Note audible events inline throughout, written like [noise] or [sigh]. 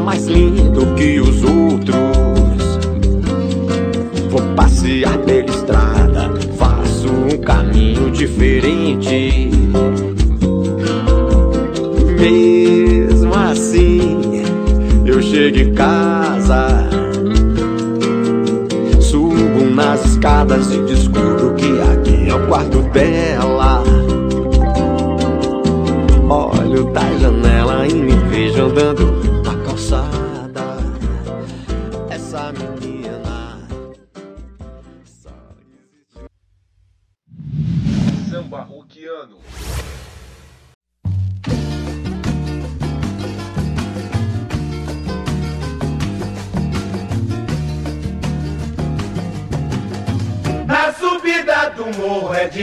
mais lindo que os outros. Vou passear pela estrada, faço um caminho diferente. Mesmo assim, eu chego em casa. Subo nas escadas e descubro que aqui é o quarto dela. Olho da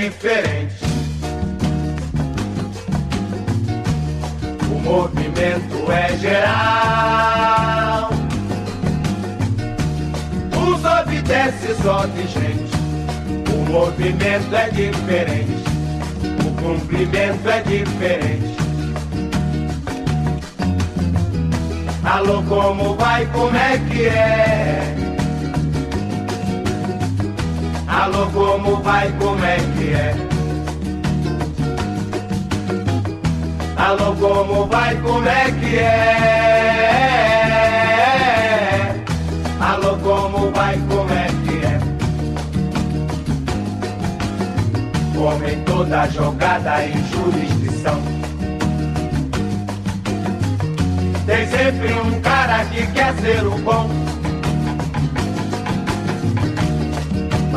diferente. O movimento é geral. O sobe e desce só de gente. O movimento é diferente. O cumprimento é diferente. Alô, como vai? Como é que é? Alô, como vai, como é que é? Alô, como vai, como é que é? Alô, como vai, como é que é? Homem toda jogada em jurisdição. Tem sempre um cara que quer ser o bom.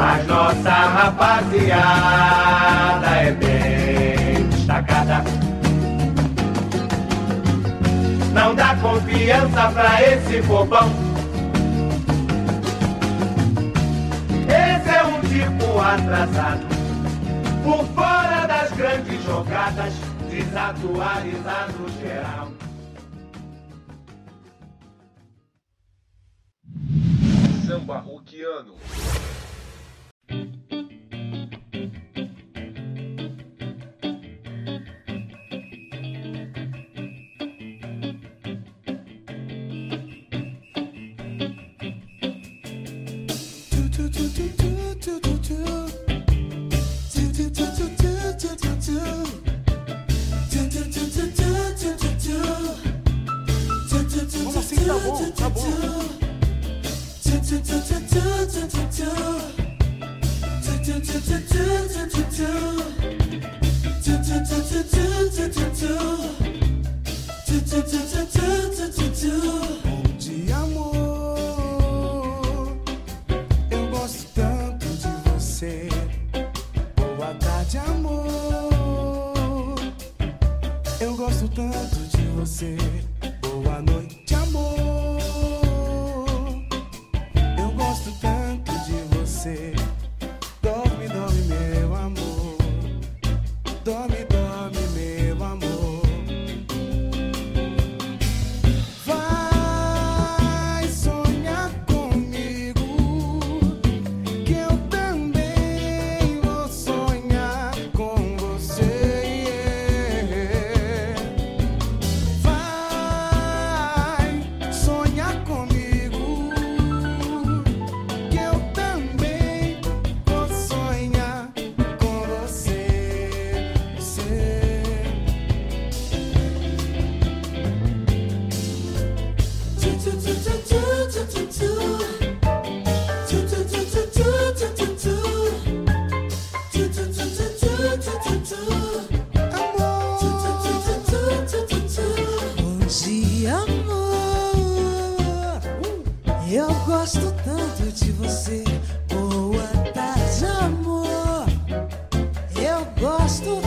Mas nossa rapaziada é bem destacada. Não dá confiança pra esse bobão. Esse é um tipo atrasado. Por fora das grandes jogadas, desatualizado geral. Samba roquiano. Como Gosto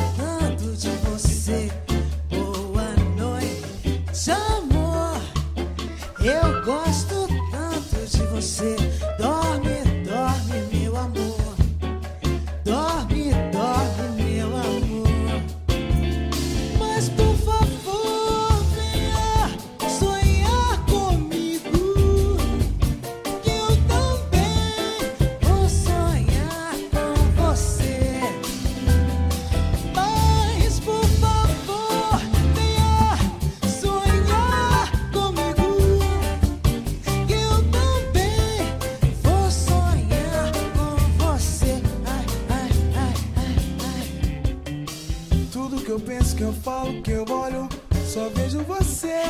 que eu falo que eu olho, só vejo você.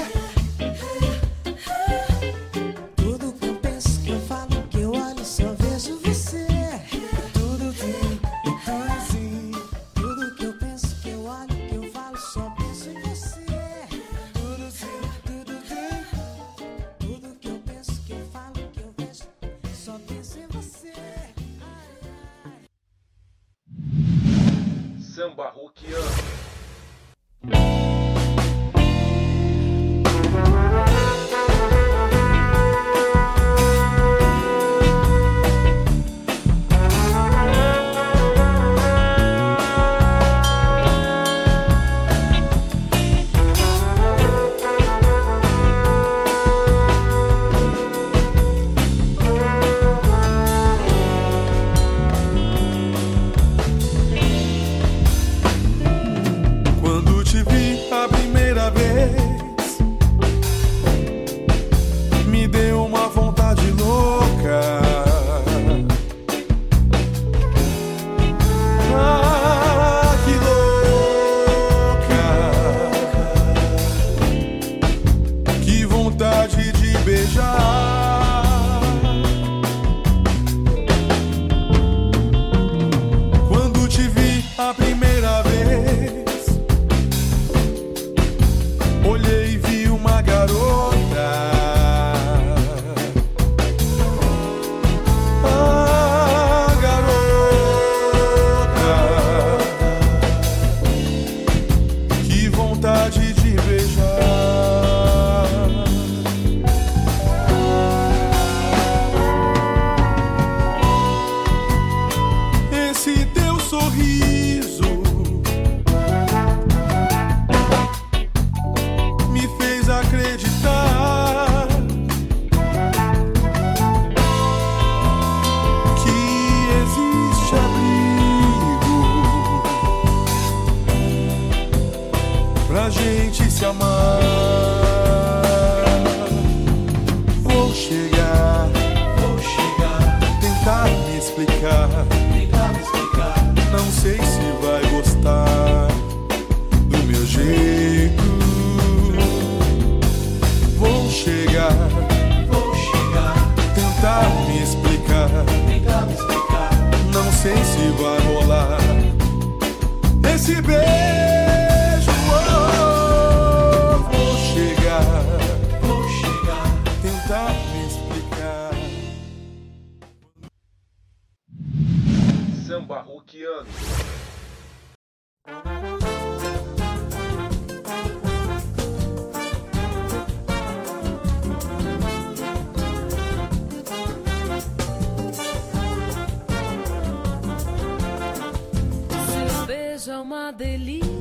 é uma delícia.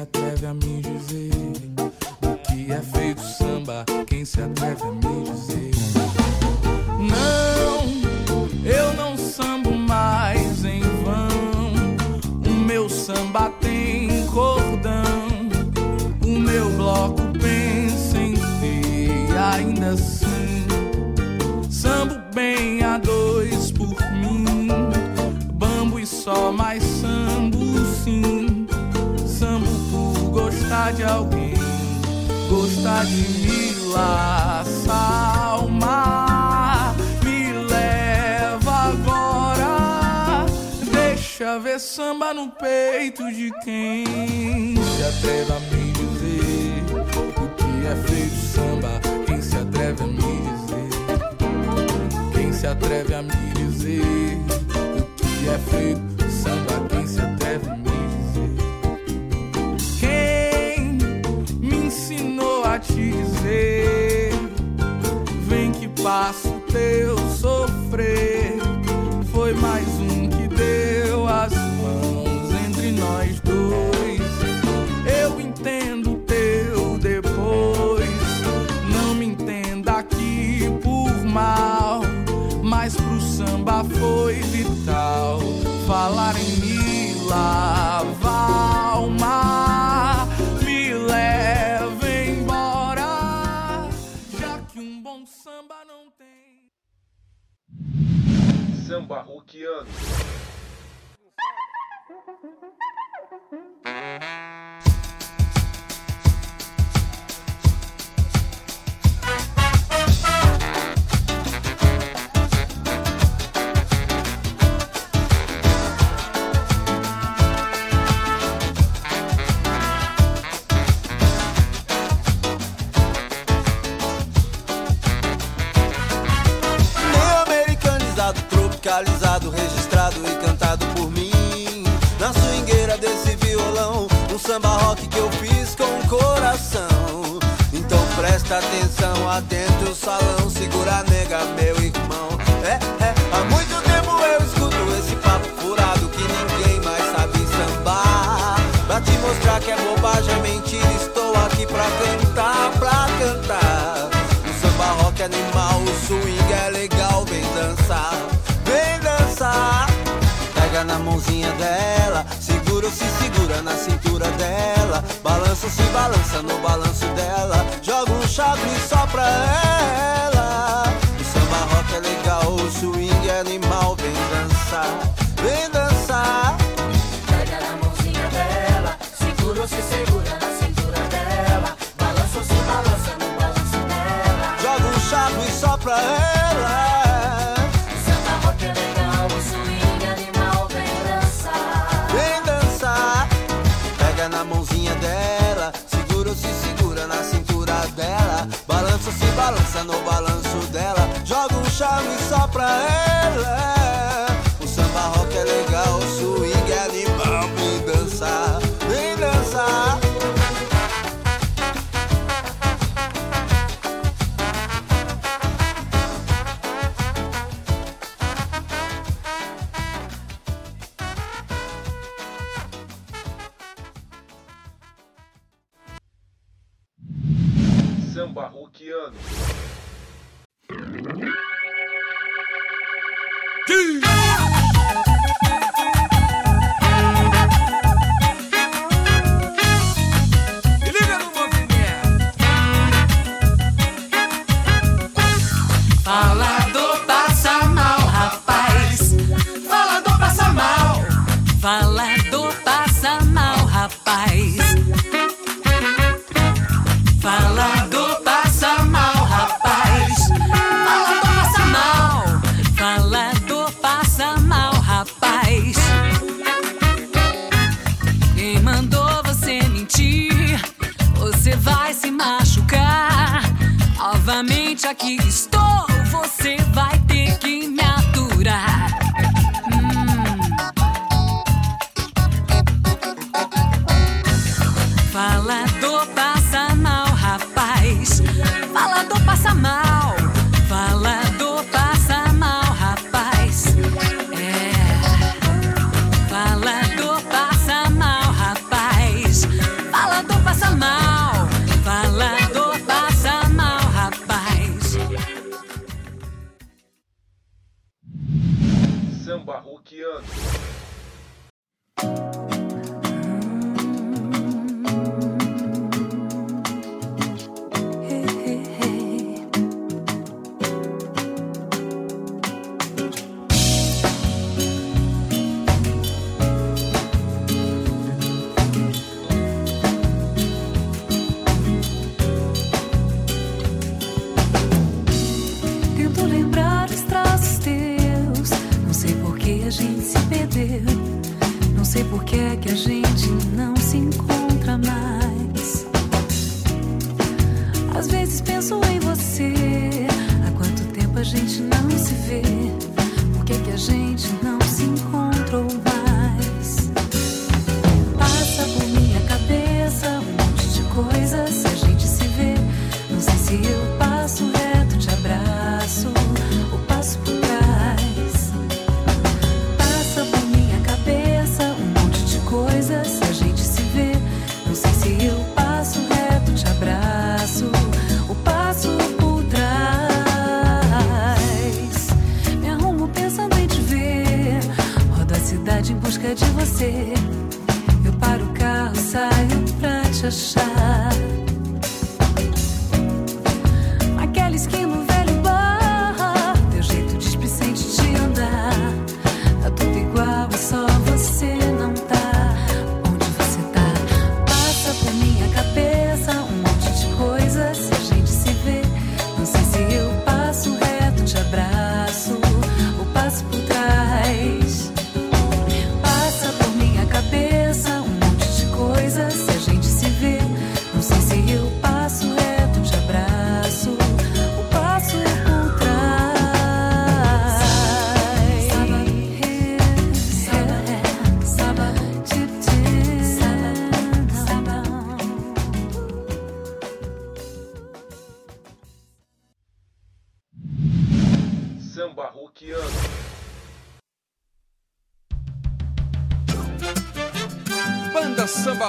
Atreve a me dizer o que é feito samba? Quem se atreve a me dizer? Não, eu não sambo mais em vão. O meu samba tem alguém. Gostar de me laçar ao mar. Me leva agora. Deixa ver samba no peito de quem se atreve a me dizer o que é feito samba. Quem se atreve a me dizer. Quem se atreve a me dizer o que é feito samba? Te dizer? Vem que passo teu sofrer. 20 anos. [laughs] presta atenção, atento o salão, segura a nega, meu irmão. É, é, há muito tempo eu escuto esse papo furado que ninguém mais sabe sambar. Pra te mostrar que é bobagem, é mentira, estou aqui pra cantar, pra cantar. O samba rock é animal, o swing é legal, vem dançar, vem dançar. Pega na mãozinha dela, segura ou se segura na cintura dela. Balança se balança no balanço dela. Joga um chaco e só pra ela. O samba rock é legal, o swing é animal, vem dançar, na mãozinha dela, segura ou se segura na cintura dela. Balança se balança no balanço dela. Joga um charme só pra ela. Me Aqui estou. Você vai se vê? Por que que a gente não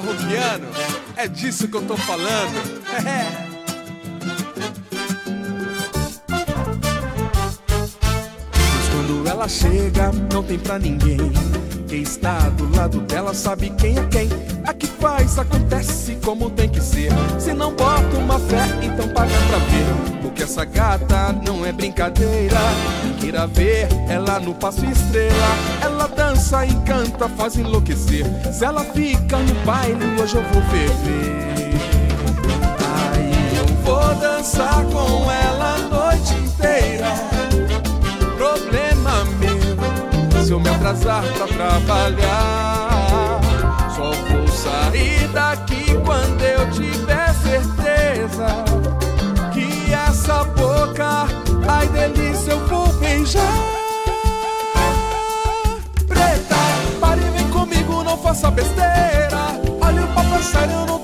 Banda Samba Roquiano, é disso que eu tô falando. É. Mas quando ela chega, não tem pra ninguém. Quem está do lado dela sabe quem é quem. A que faz, acontece como tem que ser. Se não bota uma fé, então paga pra ver. Porque essa gata não é brincadeira. Queira ver ela no passo estrela. Ela dança e canta, faz enlouquecer. Se ela fica no baile, hoje eu vou ferver. Aí eu vou dançar com ela a noite inteira. Problema meu se eu me atrasar pra trabalhar. Só vou sair daqui quando eu tiver certeza que essa boca, Ai, delícia, eu vou beijar. Preta, pare vem comigo, não faça besteira. Olha o papai, sério, não